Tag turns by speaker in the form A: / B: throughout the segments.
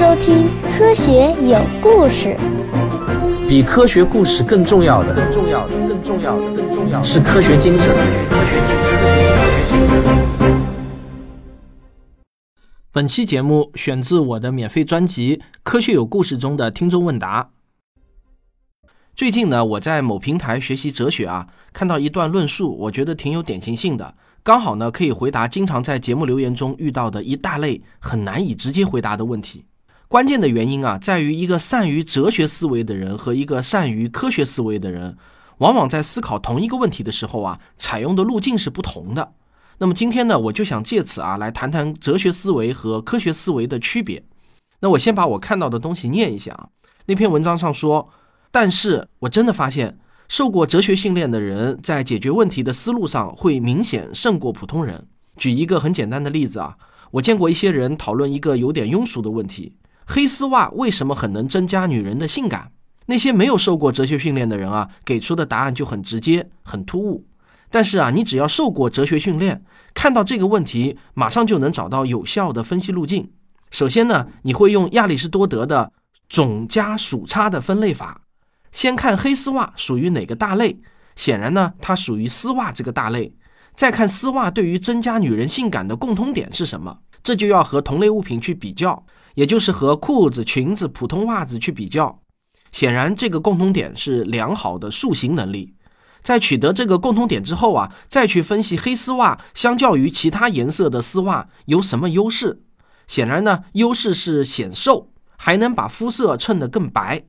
A: 收听《科学有故事》。
B: 比科学故事更重要的，更重要的，更重要的，更重要的是科学精神。
C: 本期节目选自我的免费专辑《科学有故事》中的听众问答。最近呢，我在某平台学习哲学啊，看到一段论述，我觉得挺有典型性的，刚好呢可以回答经常在节目留言中遇到的一大类很难以直接回答的问题。关键的原因啊，在于一个善于哲学思维的人和一个善于科学思维的人，往往在思考同一个问题的时候啊，采用的路径是不同的。那么今天呢，我就想借此啊，来谈谈哲学思维和科学思维的区别。那我先把我看到的东西念一下啊，那篇文章上说。但是我真的发现，受过哲学训练的人在解决问题的思路上会明显胜过普通人。举一个很简单的例子啊，我见过一些人讨论一个有点庸俗的问题：黑丝袜为什么很能增加女人的性感？那些没有受过哲学训练的人啊，给出的答案就很直接、很突兀。但是啊，你只要受过哲学训练，看到这个问题，马上就能找到有效的分析路径。首先呢，你会用亚里士多德的总加数差的分类法。先看黑丝袜属于哪个大类，显然呢，它属于丝袜这个大类。再看丝袜对于增加女人性感的共通点是什么，这就要和同类物品去比较，也就是和裤子、裙子、普通袜子去比较。显然，这个共同点是良好的塑形能力。在取得这个共同点之后啊，再去分析黑丝袜相较于其他颜色的丝袜有什么优势。显然呢，优势是显瘦，还能把肤色衬得更白。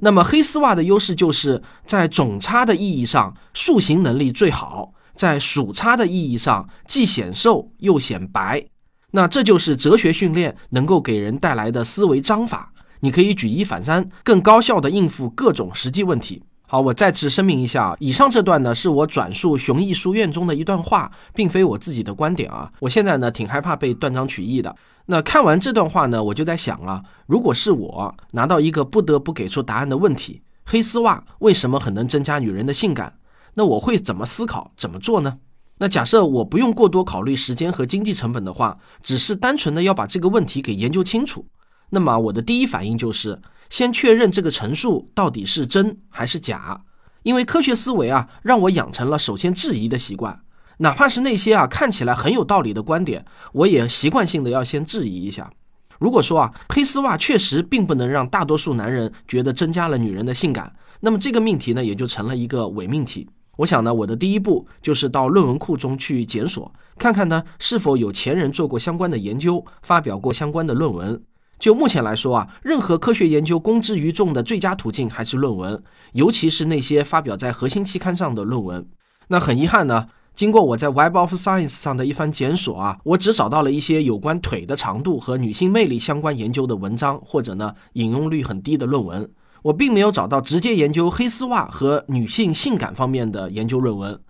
C: 那么黑丝袜的优势就是在总差的意义上塑形能力最好，在数差的意义上既显瘦又显白。那这就是哲学训练能够给人带来的思维章法，你可以举一反三，更高效的应付各种实际问题。好，我再次声明一下，以上这段呢是我转述雄毅书院中的一段话，并非我自己的观点啊。我现在呢挺害怕被断章取义的。那看完这段话呢，我就在想啊，如果是我拿到一个不得不给出答案的问题，黑丝袜为什么很能增加女人的性感？那我会怎么思考，怎么做呢？那假设我不用过多考虑时间和经济成本的话，只是单纯的要把这个问题给研究清楚，那么我的第一反应就是先确认这个陈述到底是真还是假，因为科学思维啊，让我养成了首先质疑的习惯。哪怕是那些啊看起来很有道理的观点，我也习惯性的要先质疑一下。如果说啊黑丝袜确实并不能让大多数男人觉得增加了女人的性感，那么这个命题呢也就成了一个伪命题。我想呢我的第一步就是到论文库中去检索，看看呢是否有前人做过相关的研究，发表过相关的论文。就目前来说啊，任何科学研究公之于众的最佳途径还是论文，尤其是那些发表在核心期刊上的论文。那很遗憾呢。经过我在 Web of Science 上的一番检索啊，我只找到了一些有关腿的长度和女性魅力相关研究的文章，或者呢引用率很低的论文。我并没有找到直接研究黑丝袜和女性性感方面的研究论文。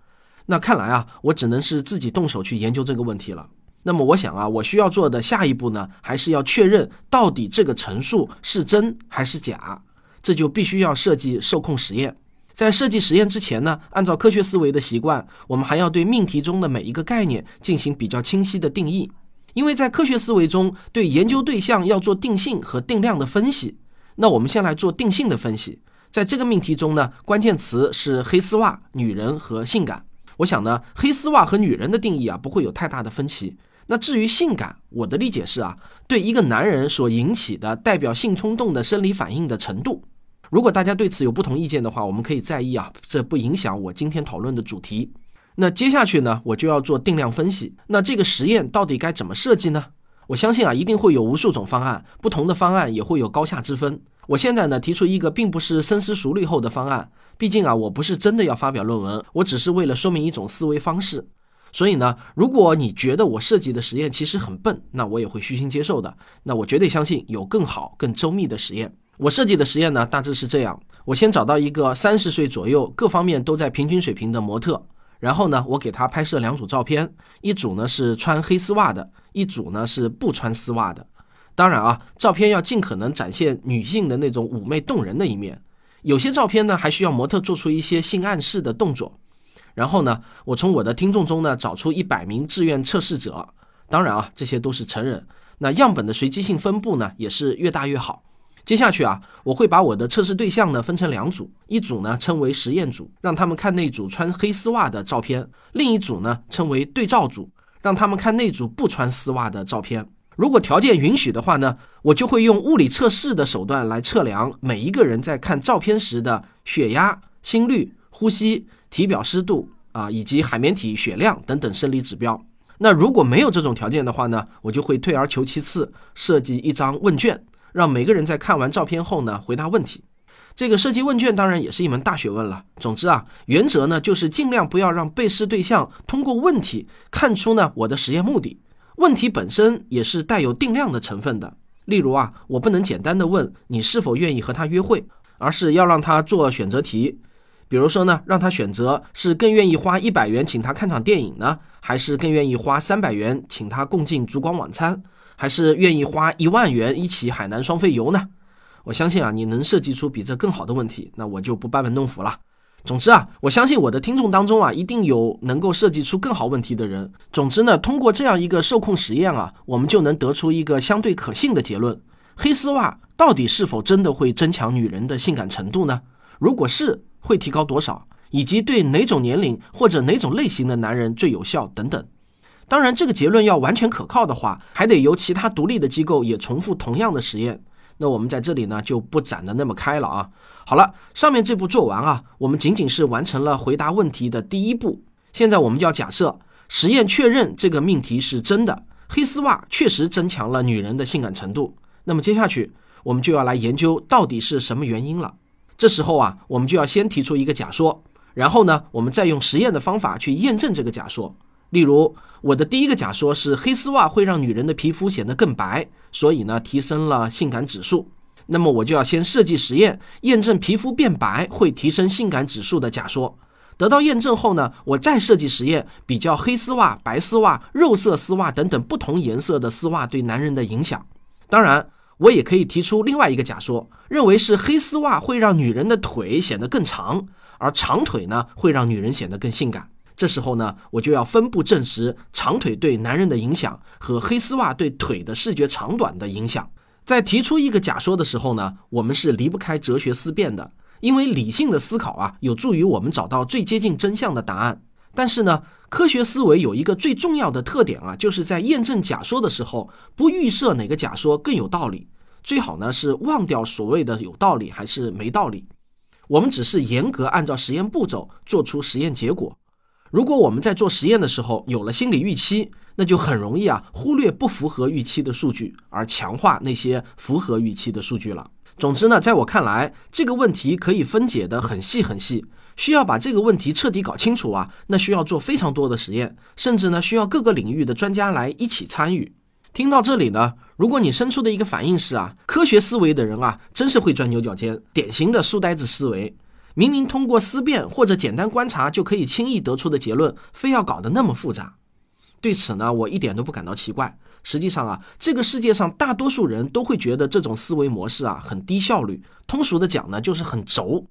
C: 那看来啊，我只能是自己动手去研究这个问题了。那么我想啊，我需要做的下一步呢，还是要确认到底这个陈述是真还是假。这就必须要设计受控实验。在设计实验之前呢，按照科学思维的习惯，我们还要对命题中的每一个概念进行比较清晰的定义。因为在科学思维中，对研究对象要做定性和定量的分析。那我们先来做定性的分析。在这个命题中呢，关键词是黑丝袜、女人和性感。我想呢，黑丝袜和女人的定义啊，不会有太大的分歧。那至于性感，我的理解是啊，对一个男人所引起的代表性冲动的生理反应的程度。如果大家对此有不同意见的话，我们可以在意啊，这不影响我今天讨论的主题。那接下去呢，我就要做定量分析。那这个实验到底该怎么设计呢？我相信啊，一定会有无数种方案，不同的方案也会有高下之分。我现在呢，提出一个并不是深思熟虑后的方案。毕竟啊，我不是真的要发表论文，我只是为了说明一种思维方式。所以呢，如果你觉得我设计的实验其实很笨，那我也会虚心接受的。那我绝对相信有更好、更周密的实验。我设计的实验呢，大致是这样：我先找到一个三十岁左右、各方面都在平均水平的模特，然后呢，我给他拍摄两组照片，一组呢是穿黑丝袜的，一组呢是不穿丝袜的。当然啊，照片要尽可能展现女性的那种妩媚动人的一面。有些照片呢，还需要模特做出一些性暗示的动作。然后呢，我从我的听众中呢找出一百名志愿测试者，当然啊，这些都是成人。那样本的随机性分布呢，也是越大越好。接下去啊，我会把我的测试对象呢分成两组，一组呢称为实验组，让他们看那组穿黑丝袜的照片；另一组呢称为对照组，让他们看那组不穿丝袜的照片。如果条件允许的话呢，我就会用物理测试的手段来测量每一个人在看照片时的血压、心率、呼吸、体表湿度啊，以及海绵体血量等等生理指标。那如果没有这种条件的话呢，我就会退而求其次，设计一张问卷，让每个人在看完照片后呢回答问题。这个设计问卷当然也是一门大学问了。总之啊，原则呢就是尽量不要让被试对象通过问题看出呢我的实验目的。问题本身也是带有定量的成分的。例如啊，我不能简单的问你是否愿意和他约会，而是要让他做选择题。比如说呢，让他选择是更愿意花一百元请他看场电影呢，还是更愿意花三百元请他共进烛光晚餐，还是愿意花一万元一起海南双飞游呢？我相信啊，你能设计出比这更好的问题，那我就不班门弄斧了。总之啊，我相信我的听众当中啊，一定有能够设计出更好问题的人。总之呢，通过这样一个受控实验啊，我们就能得出一个相对可信的结论：黑丝袜到底是否真的会增强女人的性感程度呢？如果是，会提高多少，以及对哪种年龄或者哪种类型的男人最有效等等。当然，这个结论要完全可靠的话，还得由其他独立的机构也重复同样的实验。那我们在这里呢就不展得那么开了啊。好了，上面这步做完啊，我们仅仅是完成了回答问题的第一步。现在我们就要假设实验确认这个命题是真的，黑丝袜确实增强了女人的性感程度。那么接下去我们就要来研究到底是什么原因了。这时候啊，我们就要先提出一个假说，然后呢，我们再用实验的方法去验证这个假说。例如，我的第一个假说是黑丝袜会让女人的皮肤显得更白，所以呢，提升了性感指数。那么我就要先设计实验，验证皮肤变白会提升性感指数的假说。得到验证后呢，我再设计实验，比较黑丝袜、白丝袜、肉色丝袜等等不同颜色的丝袜对男人的影响。当然，我也可以提出另外一个假说，认为是黑丝袜会让女人的腿显得更长，而长腿呢会让女人显得更性感。这时候呢，我就要分步证实长腿对男人的影响和黑丝袜对腿的视觉长短的影响。在提出一个假说的时候呢，我们是离不开哲学思辨的，因为理性的思考啊，有助于我们找到最接近真相的答案。但是呢，科学思维有一个最重要的特点啊，就是在验证假说的时候，不预设哪个假说更有道理，最好呢是忘掉所谓的有道理还是没道理。我们只是严格按照实验步骤做出实验结果。如果我们在做实验的时候有了心理预期，那就很容易啊忽略不符合预期的数据，而强化那些符合预期的数据了。总之呢，在我看来，这个问题可以分解的很细很细，需要把这个问题彻底搞清楚啊，那需要做非常多的实验，甚至呢需要各个领域的专家来一起参与。听到这里呢，如果你生出的一个反应是啊，科学思维的人啊，真是会钻牛角尖，典型的书呆子思维。明明通过思辨或者简单观察就可以轻易得出的结论，非要搞得那么复杂。对此呢，我一点都不感到奇怪。实际上啊，这个世界上大多数人都会觉得这种思维模式啊很低效率。通俗的讲呢，就是很轴。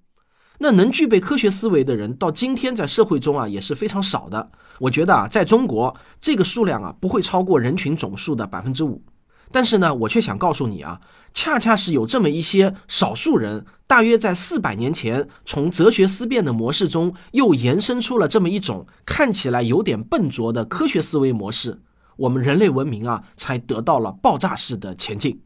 C: 那能具备科学思维的人，到今天在社会中啊也是非常少的。我觉得啊，在中国这个数量啊不会超过人群总数的百分之五。但是呢，我却想告诉你啊，恰恰是有这么一些少数人，大约在四百年前，从哲学思辨的模式中，又延伸出了这么一种看起来有点笨拙的科学思维模式，我们人类文明啊，才得到了爆炸式的前进。